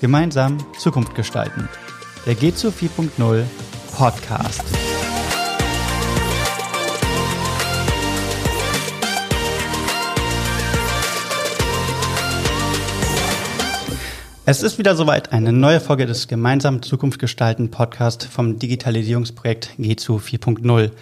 Gemeinsam Zukunft gestalten. Der G zu 4.0 Podcast. Es ist wieder soweit eine neue Folge des Gemeinsam Zukunft gestalten Podcast vom Digitalisierungsprojekt G2 4.0.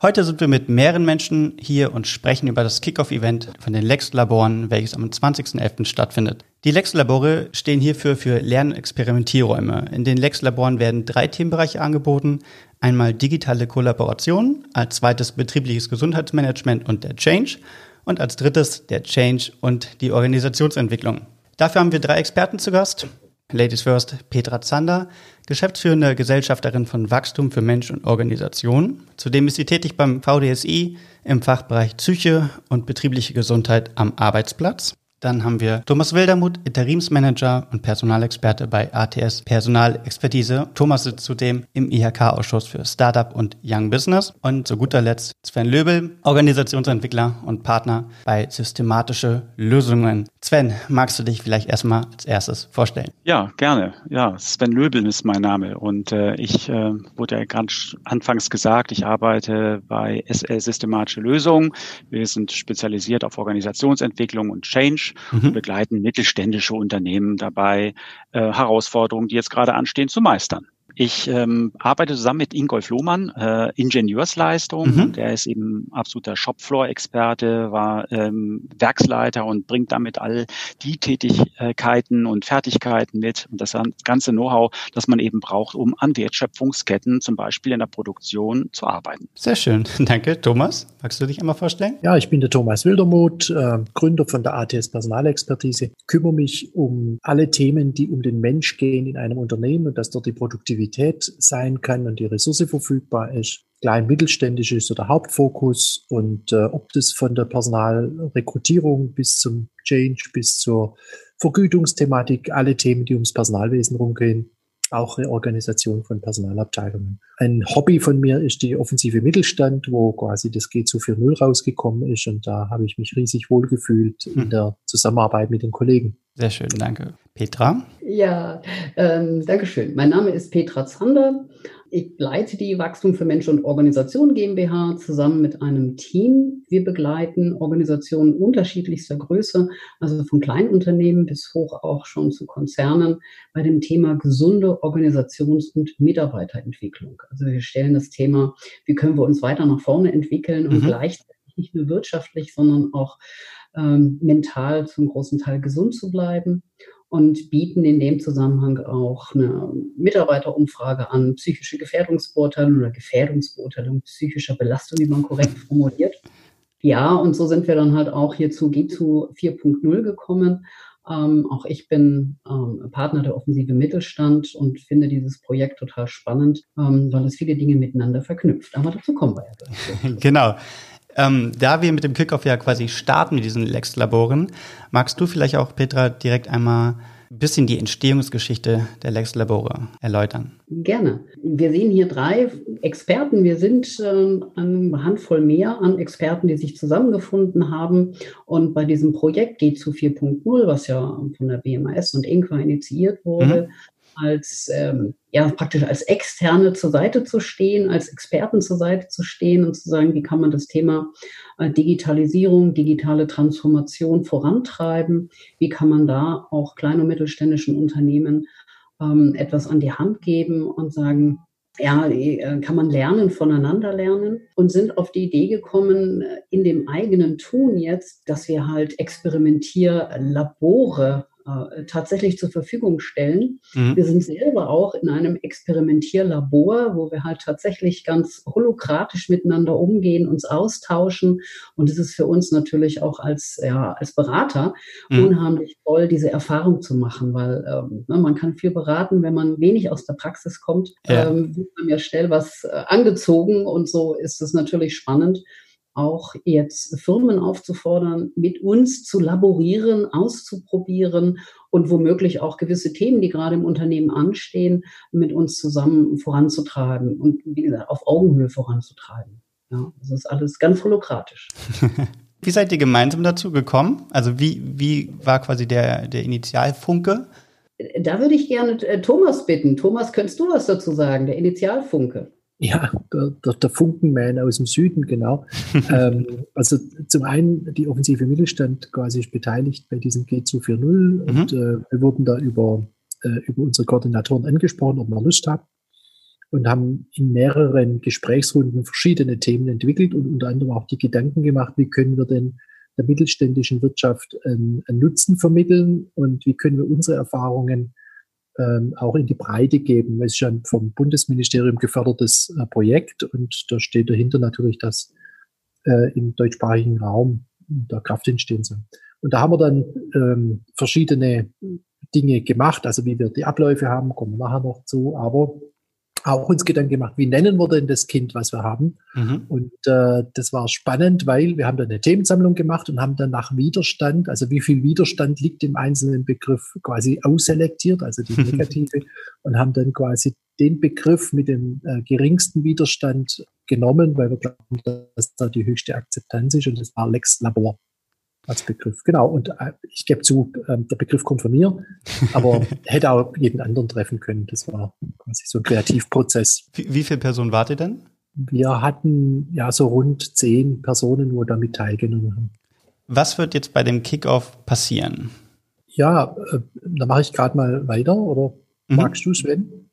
Heute sind wir mit mehreren Menschen hier und sprechen über das Kickoff-Event von den Lex-Laboren, welches am 20.11. stattfindet. Die Lex-Labore stehen hierfür für Lernexperimentierräume. In den Lex-Laboren werden drei Themenbereiche angeboten. Einmal digitale Kollaboration, als zweites betriebliches Gesundheitsmanagement und der Change und als drittes der Change und die Organisationsentwicklung. Dafür haben wir drei Experten zu Gast. Ladies First, Petra Zander, geschäftsführende Gesellschafterin von Wachstum für Mensch und Organisation. Zudem ist sie tätig beim VDSI im Fachbereich Psyche und betriebliche Gesundheit am Arbeitsplatz. Dann haben wir Thomas Wildermuth, Interimsmanager und Personalexperte bei ATS Personalexpertise. Thomas sitzt zudem im IHK-Ausschuss für Startup und Young Business. Und zu guter Letzt Sven Löbel, Organisationsentwickler und Partner bei Systematische Lösungen. Sven, magst du dich vielleicht erstmal als erstes vorstellen? Ja, gerne. Ja, Sven Löbel ist mein Name und äh, ich äh, wurde ja ganz anfangs gesagt, ich arbeite bei SL Systematische Lösungen. Wir sind spezialisiert auf Organisationsentwicklung und Change mhm. begleiten mittelständische Unternehmen dabei, äh, Herausforderungen, die jetzt gerade anstehen, zu meistern. Ich ähm, arbeite zusammen mit Ingolf Lohmann, äh, Ingenieursleistung. Mhm. Der ist eben absoluter Shopfloor-Experte, war ähm, Werksleiter und bringt damit all die Tätigkeiten und Fertigkeiten mit und das ganze Know-how, das man eben braucht, um an Wertschöpfungsketten, zum Beispiel in der Produktion, zu arbeiten. Sehr schön. Danke. Thomas, magst du dich einmal vorstellen? Ja, ich bin der Thomas Wildermuth, äh, Gründer von der ATS Personalexpertise. Kümmere mich um alle Themen, die um den Mensch gehen in einem Unternehmen und dass dort die Produktivität Aktivität sein kann und die Ressource verfügbar ist. Klein mittelständisch ist so der Hauptfokus und äh, ob das von der Personalrekrutierung bis zum Change, bis zur Vergütungsthematik, alle Themen, die ums Personalwesen rumgehen, auch Reorganisation von Personalabteilungen. Ein Hobby von mir ist die offensive Mittelstand, wo quasi das G2 4.0 rausgekommen ist und da habe ich mich riesig wohlgefühlt hm. in der Zusammenarbeit mit den Kollegen. Sehr schön, danke. Petra? Ja, ähm, danke schön. Mein Name ist Petra Zander. Ich leite die Wachstum für Mensch und Organisation GmbH zusammen mit einem Team. Wir begleiten Organisationen unterschiedlichster Größe, also von Kleinunternehmen bis hoch auch schon zu Konzernen, bei dem Thema gesunde Organisations- und Mitarbeiterentwicklung. Also wir stellen das Thema, wie können wir uns weiter nach vorne entwickeln und mhm. gleichzeitig nicht nur wirtschaftlich, sondern auch ähm, mental zum großen Teil gesund zu bleiben und bieten in dem Zusammenhang auch eine Mitarbeiterumfrage an, psychische Gefährdungsbeurteilung oder Gefährdungsbeurteilung psychischer Belastung, wie man korrekt formuliert. Ja, und so sind wir dann halt auch hier zu G2 4.0 gekommen. Ähm, auch ich bin ähm, Partner der Offensive Mittelstand und finde dieses Projekt total spannend, ähm, weil es viele Dinge miteinander verknüpft. Aber dazu kommen wir ja. genau. Ähm, da wir mit dem Kickoff ja quasi starten mit diesen Lex-Laboren, magst du vielleicht auch, Petra, direkt einmal ein bisschen die Entstehungsgeschichte der Lex-Labore erläutern? Gerne. Wir sehen hier drei Experten. Wir sind äh, eine Handvoll mehr an Experten, die sich zusammengefunden haben. Und bei diesem Projekt geht zu 4.0, was ja von der BMAS und INQA initiiert wurde, mhm als ähm, ja praktisch als Externe zur Seite zu stehen, als Experten zur Seite zu stehen und zu sagen, wie kann man das Thema äh, Digitalisierung, digitale Transformation vorantreiben, wie kann man da auch kleinen und mittelständischen Unternehmen ähm, etwas an die Hand geben und sagen, ja, äh, kann man lernen, voneinander lernen? Und sind auf die Idee gekommen, äh, in dem eigenen Tun jetzt, dass wir halt Experimentierlabore äh, tatsächlich zur Verfügung stellen. Mhm. Wir sind selber auch in einem Experimentierlabor, wo wir halt tatsächlich ganz holokratisch miteinander umgehen, uns austauschen. Und es ist für uns natürlich auch als, ja, als Berater mhm. unheimlich toll, diese Erfahrung zu machen, weil ähm, ne, man kann viel beraten, wenn man wenig aus der Praxis kommt, ja. ähm, wird man ja schnell was äh, angezogen und so ist es natürlich spannend auch jetzt Firmen aufzufordern, mit uns zu laborieren, auszuprobieren und womöglich auch gewisse Themen, die gerade im Unternehmen anstehen, mit uns zusammen voranzutreiben und wie gesagt, auf Augenhöhe voranzutreiben. Ja, das ist alles ganz holokratisch. wie seid ihr gemeinsam dazu gekommen? Also wie, wie war quasi der, der Initialfunke? Da würde ich gerne äh, Thomas bitten. Thomas, könntest du was dazu sagen, der Initialfunke? Ja, der, der, der Funkenman aus dem Süden, genau. ähm, also zum einen, die offensive Mittelstand quasi ist beteiligt bei diesem G240 mhm. und äh, wir wurden da über, äh, über unsere Koordinatoren angesprochen, ob wir Lust haben und haben in mehreren Gesprächsrunden verschiedene Themen entwickelt und unter anderem auch die Gedanken gemacht, wie können wir denn der mittelständischen Wirtschaft einen, einen Nutzen vermitteln und wie können wir unsere Erfahrungen ähm, auch in die Breite geben. Es ist ja ein vom Bundesministerium gefördertes äh, Projekt und da steht dahinter natürlich, dass äh, im deutschsprachigen Raum der Kraft entstehen soll. Und da haben wir dann ähm, verschiedene Dinge gemacht, also wie wir die Abläufe haben, kommen wir nachher noch zu, aber auch uns Gedanken gemacht, wie nennen wir denn das Kind, was wir haben. Mhm. Und äh, das war spannend, weil wir haben dann eine Themensammlung gemacht und haben dann nach Widerstand, also wie viel Widerstand liegt im einzelnen Begriff quasi ausselektiert, also die negative, und haben dann quasi den Begriff mit dem äh, geringsten Widerstand genommen, weil wir glauben, dass da die höchste Akzeptanz ist und das war Lex Labor als Begriff. Genau. Und äh, ich gebe zu, äh, der Begriff kommt von mir, aber hätte auch jeden anderen treffen können. Das war quasi so ein Kreativprozess. Wie, wie viele Personen wart ihr denn? Wir hatten ja so rund zehn Personen, wo damit teilgenommen haben. Was wird jetzt bei dem Kickoff passieren? Ja, äh, da mache ich gerade mal weiter, oder mhm. magst du, Sven?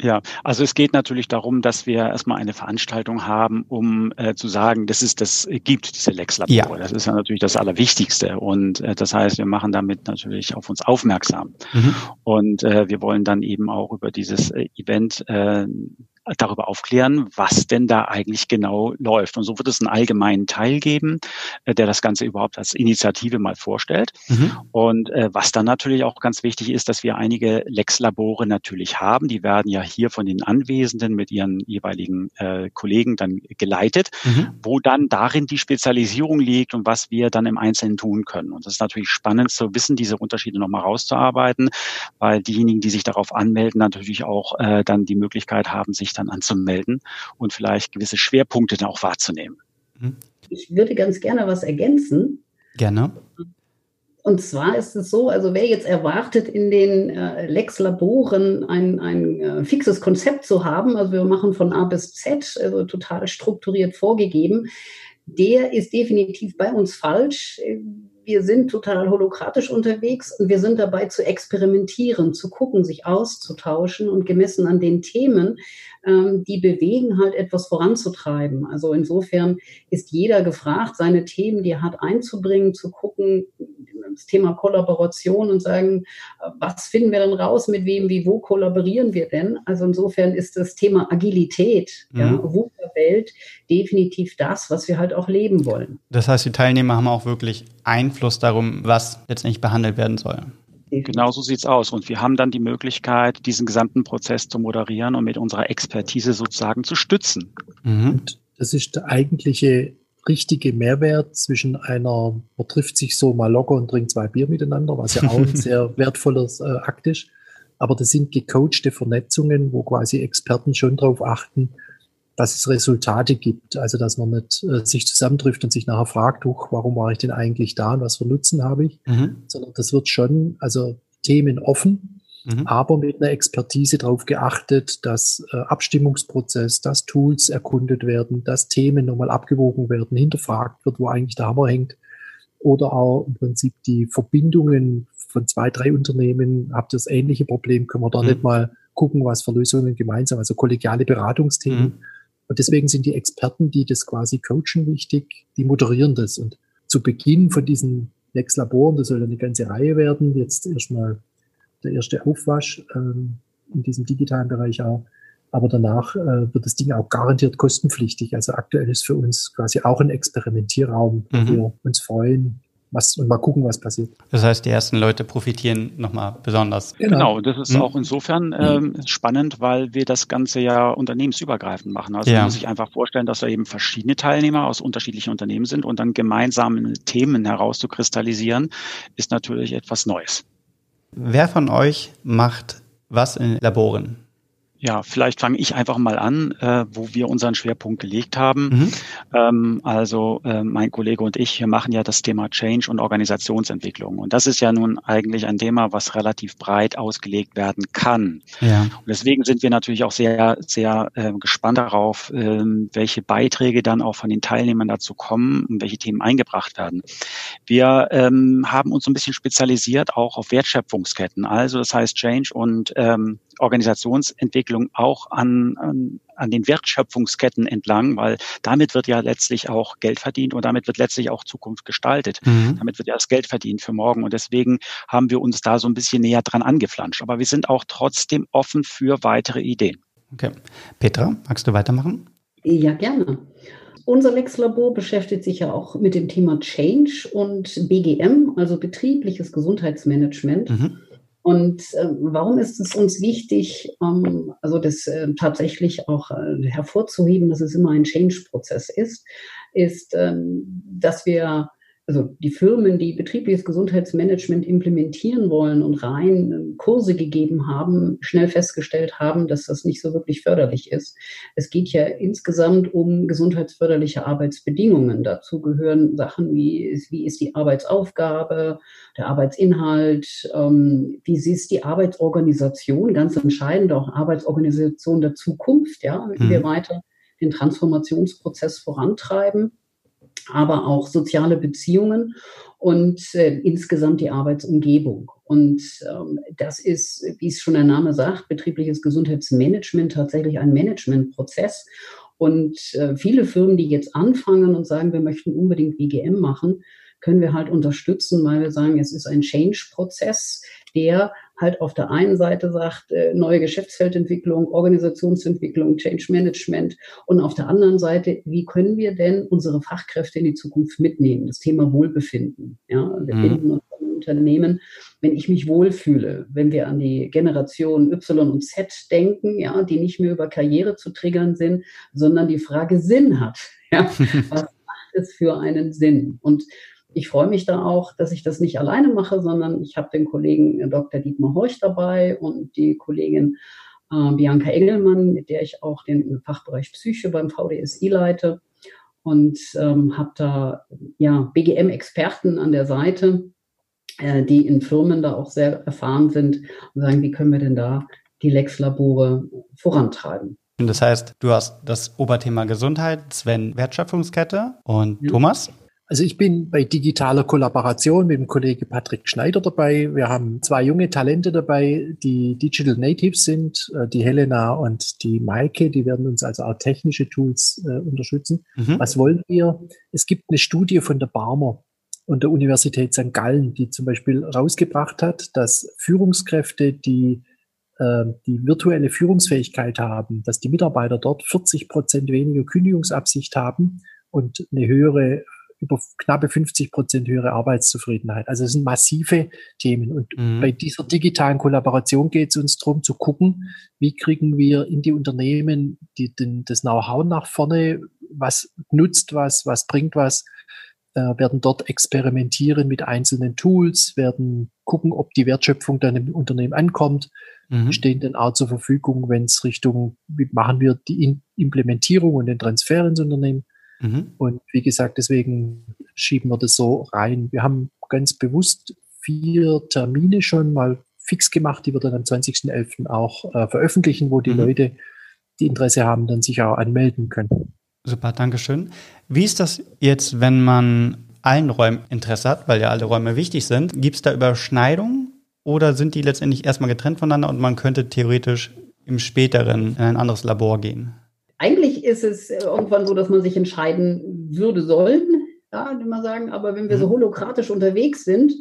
Ja, also es geht natürlich darum, dass wir erstmal eine Veranstaltung haben, um äh, zu sagen, dass es das gibt, diese Lex-Labore. Ja. Das ist ja natürlich das Allerwichtigste. Und äh, das heißt, wir machen damit natürlich auf uns aufmerksam. Mhm. Und äh, wir wollen dann eben auch über dieses äh, Event äh, darüber aufklären, was denn da eigentlich genau läuft. Und so wird es einen allgemeinen Teil geben, äh, der das Ganze überhaupt als Initiative mal vorstellt. Mhm. Und äh, was dann natürlich auch ganz wichtig ist, dass wir einige Lex-Labore natürlich haben. Die werden ja hier von den Anwesenden mit ihren jeweiligen äh, Kollegen dann geleitet, mhm. wo dann darin die Spezialisierung liegt und was wir dann im Einzelnen tun können. Und das ist natürlich spannend zu wissen, diese Unterschiede nochmal rauszuarbeiten, weil diejenigen, die sich darauf anmelden, natürlich auch äh, dann die Möglichkeit haben, sich dann anzumelden und vielleicht gewisse Schwerpunkte dann auch wahrzunehmen. Mhm. Ich würde ganz gerne was ergänzen. Gerne. Und zwar ist es so, also wer jetzt erwartet, in den äh, Lex-Laboren ein, ein äh, fixes Konzept zu haben, also wir machen von A bis Z, also total strukturiert vorgegeben, der ist definitiv bei uns falsch wir sind total holokratisch unterwegs und wir sind dabei zu experimentieren, zu gucken, sich auszutauschen und gemessen an den Themen, ähm, die bewegen, halt etwas voranzutreiben. Also insofern ist jeder gefragt, seine Themen, die er hat, einzubringen, zu gucken, das Thema Kollaboration und sagen, was finden wir denn raus, mit wem, wie, wo kollaborieren wir denn? Also insofern ist das Thema Agilität, mhm. ja, Welt definitiv das, was wir halt auch leben wollen. Das heißt, die Teilnehmer haben auch wirklich Einfluss darum, was letztendlich behandelt werden soll. Genau so sieht's aus. Und wir haben dann die Möglichkeit, diesen gesamten Prozess zu moderieren und mit unserer Expertise sozusagen zu stützen. Mhm. das ist der eigentliche richtige Mehrwert zwischen einer, man trifft sich so mal locker und trinkt zwei Bier miteinander, was ja auch ein sehr wertvoller äh, Akt ist. Aber das sind gecoachte Vernetzungen, wo quasi Experten schon darauf achten, dass es Resultate gibt. Also dass man nicht äh, sich zusammentrifft und sich nachher fragt, huch, warum war ich denn eigentlich da und was für Nutzen habe ich, mhm. sondern das wird schon, also Themen offen, mhm. aber mit einer Expertise darauf geachtet, dass äh, Abstimmungsprozess, dass Tools erkundet werden, dass Themen nochmal abgewogen werden, hinterfragt wird, wo eigentlich der Hammer hängt. Oder auch im Prinzip die Verbindungen von zwei, drei Unternehmen, habt ihr das ähnliche Problem, können wir da mhm. nicht mal gucken, was für Lösungen gemeinsam, also kollegiale Beratungsthemen mhm. Und deswegen sind die Experten, die das quasi coachen, wichtig, die moderieren das. Und zu Beginn von diesen Next Laboren, das soll eine ganze Reihe werden, jetzt erstmal der erste Aufwasch ähm, in diesem digitalen Bereich auch. Aber danach äh, wird das Ding auch garantiert kostenpflichtig. Also aktuell ist für uns quasi auch ein Experimentierraum, wo mhm. wir uns freuen, was, und mal gucken, was passiert. Das heißt, die ersten Leute profitieren nochmal besonders. Genau, genau das ist hm. auch insofern ähm, spannend, weil wir das Ganze ja unternehmensübergreifend machen. Also ja. man muss sich einfach vorstellen, dass da eben verschiedene Teilnehmer aus unterschiedlichen Unternehmen sind und dann gemeinsame Themen herauszukristallisieren, ist natürlich etwas Neues. Wer von euch macht was in Laboren? Ja, vielleicht fange ich einfach mal an, äh, wo wir unseren Schwerpunkt gelegt haben. Mhm. Ähm, also äh, mein Kollege und ich, wir machen ja das Thema Change und Organisationsentwicklung. Und das ist ja nun eigentlich ein Thema, was relativ breit ausgelegt werden kann. Ja. Und deswegen sind wir natürlich auch sehr, sehr äh, gespannt darauf, äh, welche Beiträge dann auch von den Teilnehmern dazu kommen und welche Themen eingebracht werden. Wir ähm, haben uns ein bisschen spezialisiert auch auf Wertschöpfungsketten. Also das heißt Change und ähm, Organisationsentwicklung auch an, an, an den Wertschöpfungsketten entlang, weil damit wird ja letztlich auch Geld verdient und damit wird letztlich auch Zukunft gestaltet. Mhm. Damit wird ja das Geld verdient für morgen und deswegen haben wir uns da so ein bisschen näher dran angeflanscht. Aber wir sind auch trotzdem offen für weitere Ideen. Okay. Petra, magst du weitermachen? Ja, gerne. Unser Lex-Labor beschäftigt sich ja auch mit dem Thema Change und BGM, also betriebliches Gesundheitsmanagement. Mhm. Und äh, warum ist es uns wichtig, ähm, also das äh, tatsächlich auch äh, hervorzuheben, dass es immer ein Change-Prozess ist, ist, ähm, dass wir also die Firmen, die betriebliches Gesundheitsmanagement implementieren wollen und rein äh, Kurse gegeben haben, schnell festgestellt haben, dass das nicht so wirklich förderlich ist. Es geht ja insgesamt um gesundheitsförderliche Arbeitsbedingungen. Dazu gehören Sachen wie, wie ist die Arbeitsaufgabe, der Arbeitsinhalt, ähm, wie ist die Arbeitsorganisation, ganz entscheidend auch Arbeitsorganisation der Zukunft, ja, wie mhm. wir weiter den Transformationsprozess vorantreiben aber auch soziale Beziehungen und äh, insgesamt die Arbeitsumgebung. Und ähm, das ist, wie es schon der Name sagt, betriebliches Gesundheitsmanagement tatsächlich ein Managementprozess. Und äh, viele Firmen, die jetzt anfangen und sagen, wir möchten unbedingt WGM machen, können wir halt unterstützen, weil wir sagen, es ist ein Change-Prozess, der halt auf der einen Seite sagt, äh, neue Geschäftsfeldentwicklung, Organisationsentwicklung, Change Management und auf der anderen Seite, wie können wir denn unsere Fachkräfte in die Zukunft mitnehmen? Das Thema Wohlbefinden. Ja, wir mhm. finden uns im Unternehmen, wenn ich mich wohlfühle, wenn wir an die Generation Y und Z denken, ja, die nicht mehr über Karriere zu triggern sind, sondern die Frage Sinn hat. Ja, was macht es für einen Sinn? Und ich freue mich da auch, dass ich das nicht alleine mache, sondern ich habe den Kollegen äh, Dr. Dietmar Horch dabei und die Kollegin äh, Bianca Engelmann, mit der ich auch den Fachbereich Psyche beim VDSI leite und ähm, habe da ja BGM-Experten an der Seite, äh, die in Firmen da auch sehr erfahren sind und sagen, wie können wir denn da die Lex-Labore vorantreiben. Das heißt, du hast das Oberthema Gesundheit, Sven Wertschöpfungskette und ja. Thomas? Also ich bin bei digitaler Kollaboration mit dem Kollege Patrick Schneider dabei. Wir haben zwei junge Talente dabei, die Digital Natives sind, äh, die Helena und die Maike. Die werden uns also auch technische Tools äh, unterstützen. Mhm. Was wollen wir? Es gibt eine Studie von der Barmer und der Universität St. Gallen, die zum Beispiel rausgebracht hat, dass Führungskräfte, die äh, die virtuelle Führungsfähigkeit haben, dass die Mitarbeiter dort 40 Prozent weniger Kündigungsabsicht haben und eine höhere über knappe 50 Prozent höhere Arbeitszufriedenheit. Also es sind massive Themen. Und mhm. bei dieser digitalen Kollaboration geht es uns darum zu gucken, wie kriegen wir in die Unternehmen die, den, das Know-how nach vorne, was nutzt was, was bringt was, äh, werden dort experimentieren mit einzelnen Tools, werden gucken, ob die Wertschöpfung dann im Unternehmen ankommt, mhm. stehen dann auch zur Verfügung, wenn es Richtung, wie machen wir die in Implementierung und den Transfer ins Unternehmen Mhm. Und wie gesagt, deswegen schieben wir das so rein. Wir haben ganz bewusst vier Termine schon mal fix gemacht, die wir dann am 20.11. auch äh, veröffentlichen, wo die mhm. Leute, die Interesse haben, dann sich auch anmelden können. Super, Dankeschön. Wie ist das jetzt, wenn man allen Räumen Interesse hat, weil ja alle Räume wichtig sind? Gibt es da Überschneidungen oder sind die letztendlich erstmal getrennt voneinander und man könnte theoretisch im späteren in ein anderes Labor gehen? Eigentlich ist es irgendwann so, dass man sich entscheiden würde sollen, ja, würde man sagen. Aber wenn wir so mhm. holokratisch unterwegs sind,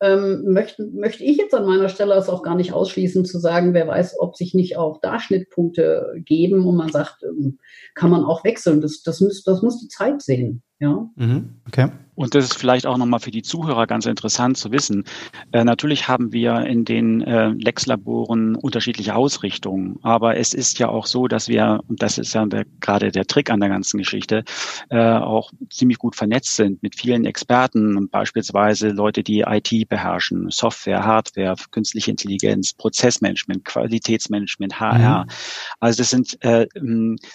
ähm, möchte, möchte ich jetzt an meiner Stelle es auch gar nicht ausschließen, zu sagen, wer weiß, ob sich nicht auch da Schnittpunkte geben und man sagt, ähm, kann man auch wechseln. Das, das, muss, das muss die Zeit sehen. Ja. Mhm. Okay. Und das ist vielleicht auch nochmal für die Zuhörer ganz interessant zu wissen. Äh, natürlich haben wir in den äh, Lex-Laboren unterschiedliche Ausrichtungen, aber es ist ja auch so, dass wir, und das ist ja der, gerade der Trick an der ganzen Geschichte, äh, auch ziemlich gut vernetzt sind mit vielen Experten, beispielsweise Leute, die IT beherrschen, Software, Hardware, künstliche Intelligenz, Prozessmanagement, Qualitätsmanagement, HR. Mhm. Also das sind äh,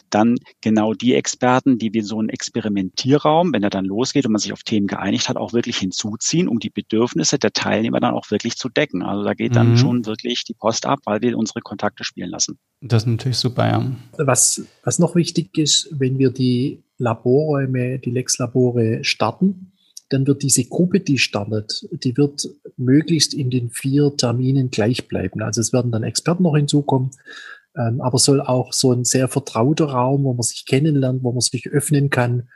dann genau die Experten, die wir so einen Experimentierraum, wenn er dann losgeht und man sich auf Themen geeinigt hat, auch wirklich hinzuziehen, um die Bedürfnisse der Teilnehmer dann auch wirklich zu decken. Also da geht dann mhm. schon wirklich die Post ab, weil wir unsere Kontakte spielen lassen. Das ist natürlich super, ja. Was, was noch wichtig ist, wenn wir die Laborräume, die Lex-Labore starten, dann wird diese Gruppe, die startet, die wird möglichst in den vier Terminen gleich bleiben. Also es werden dann Experten noch hinzukommen, ähm, aber soll auch so ein sehr vertrauter Raum, wo man sich kennenlernt, wo man sich öffnen kann,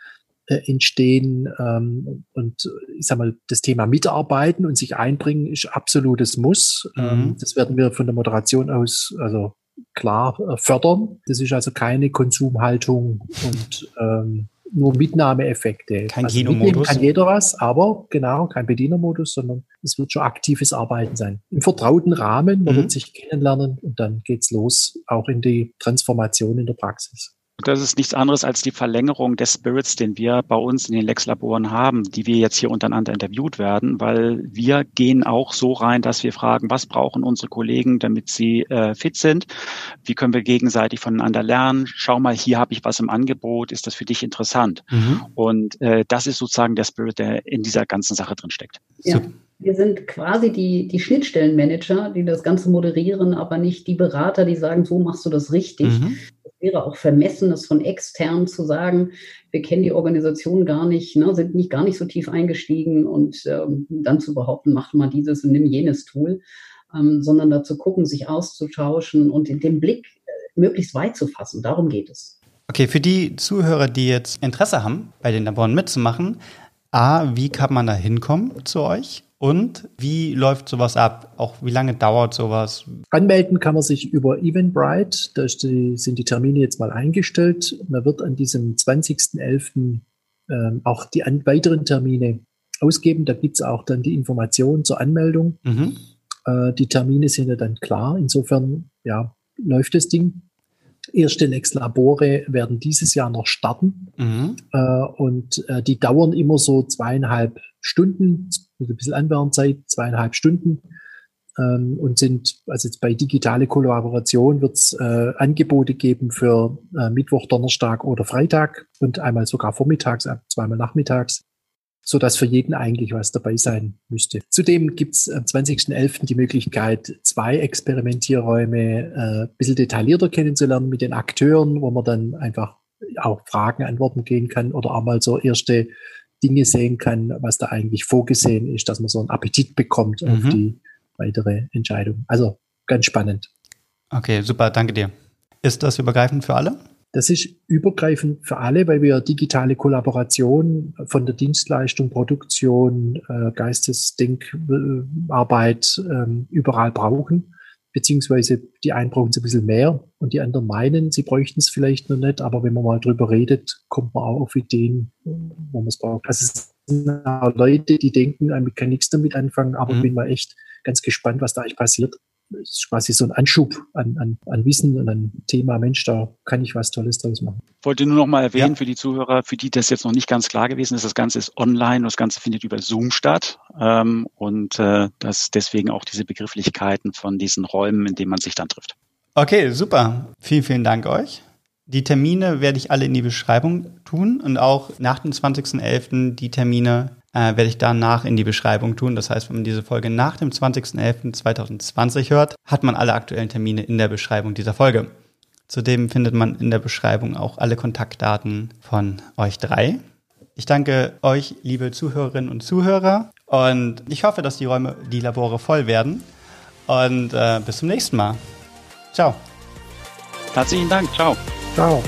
äh, entstehen. Ähm, und ich sag mal, das Thema Mitarbeiten und sich einbringen ist absolutes Muss. Mhm. Ähm, das werden wir von der Moderation aus also klar äh, fördern. Das ist also keine Konsumhaltung und ähm, nur Mitnahmeeffekte. Kein also Kino-Modus. Kann jeder was, aber genau, kein Bedienermodus, sondern es wird schon aktives Arbeiten sein. Im vertrauten Rahmen, man mhm. wird sich kennenlernen und dann geht's los, auch in die Transformation in der Praxis. Das ist nichts anderes als die Verlängerung des Spirits, den wir bei uns in den Lex-Laboren haben, die wir jetzt hier untereinander interviewt werden, weil wir gehen auch so rein, dass wir fragen, was brauchen unsere Kollegen, damit sie äh, fit sind? Wie können wir gegenseitig voneinander lernen? Schau mal, hier habe ich was im Angebot, ist das für dich interessant? Mhm. Und äh, das ist sozusagen der Spirit, der in dieser ganzen Sache drin steckt. Ja. Wir sind quasi die, die Schnittstellenmanager, die das Ganze moderieren, aber nicht die Berater, die sagen, so machst du das richtig. Mhm wäre auch vermessen, das von extern zu sagen. Wir kennen die Organisation gar nicht, ne, sind nicht gar nicht so tief eingestiegen und ähm, dann zu behaupten, mach mal dieses und nimm jenes Tool, ähm, sondern dazu gucken, sich auszutauschen und den Blick äh, möglichst weit zu fassen. Darum geht es. Okay, für die Zuhörer, die jetzt Interesse haben, bei den Laboren mitzumachen, A, wie kann man da hinkommen zu euch? Und wie läuft sowas ab? Auch wie lange dauert sowas? Anmelden kann man sich über Eventbrite. Da die, sind die Termine jetzt mal eingestellt. Man wird an diesem 20.11. Ähm, auch die an, weiteren Termine ausgeben. Da gibt es auch dann die Informationen zur Anmeldung. Mhm. Äh, die Termine sind ja dann klar. Insofern ja, läuft das Ding. Erste Lex-Labore werden dieses Jahr noch starten. Mhm. Äh, und äh, die dauern immer so zweieinhalb Stunden, mit ein bisschen Anwärmzeit, zweieinhalb Stunden. Ähm, und sind, also jetzt bei digitale Kollaboration wird es äh, Angebote geben für äh, Mittwoch, Donnerstag oder Freitag und einmal sogar vormittags, äh, zweimal nachmittags, so dass für jeden eigentlich was dabei sein müsste. Zudem gibt es am 20.11. die Möglichkeit, zwei Experimentierräume äh, ein bisschen detaillierter kennenzulernen mit den Akteuren, wo man dann einfach auch Fragen antworten gehen kann oder auch mal so erste Dinge sehen kann, was da eigentlich vorgesehen ist, dass man so einen Appetit bekommt mhm. auf die weitere Entscheidung. Also ganz spannend. Okay, super, danke dir. Ist das übergreifend für alle? Das ist übergreifend für alle, weil wir digitale Kollaboration von der Dienstleistung, Produktion, äh, Geistesdenkarbeit äh, überall brauchen beziehungsweise die einen brauchen es ein bisschen mehr und die anderen meinen, sie bräuchten es vielleicht noch nicht, aber wenn man mal drüber redet, kommt man auch auf Ideen, wo man es braucht. Also es sind Leute, die denken, ich kann nichts damit anfangen, aber mhm. bin mal echt ganz gespannt, was da eigentlich passiert ist quasi so ein Anschub an, an, an Wissen und an Thema, Mensch, da kann ich was Tolles draus machen. Ich wollte nur noch mal erwähnen ja. für die Zuhörer, für die das jetzt noch nicht ganz klar gewesen ist, das Ganze ist online und das Ganze findet über Zoom statt ähm, und äh, das deswegen auch diese Begrifflichkeiten von diesen Räumen, in denen man sich dann trifft. Okay, super. Vielen, vielen Dank euch. Die Termine werde ich alle in die Beschreibung tun und auch nach dem 20.11. die Termine äh, werde ich danach in die Beschreibung tun. Das heißt, wenn man diese Folge nach dem 20.11.2020 hört, hat man alle aktuellen Termine in der Beschreibung dieser Folge. Zudem findet man in der Beschreibung auch alle Kontaktdaten von euch drei. Ich danke euch, liebe Zuhörerinnen und Zuhörer, und ich hoffe, dass die Räume, die Labore voll werden. Und äh, bis zum nächsten Mal. Ciao. Herzlichen Dank. Ciao. Ciao.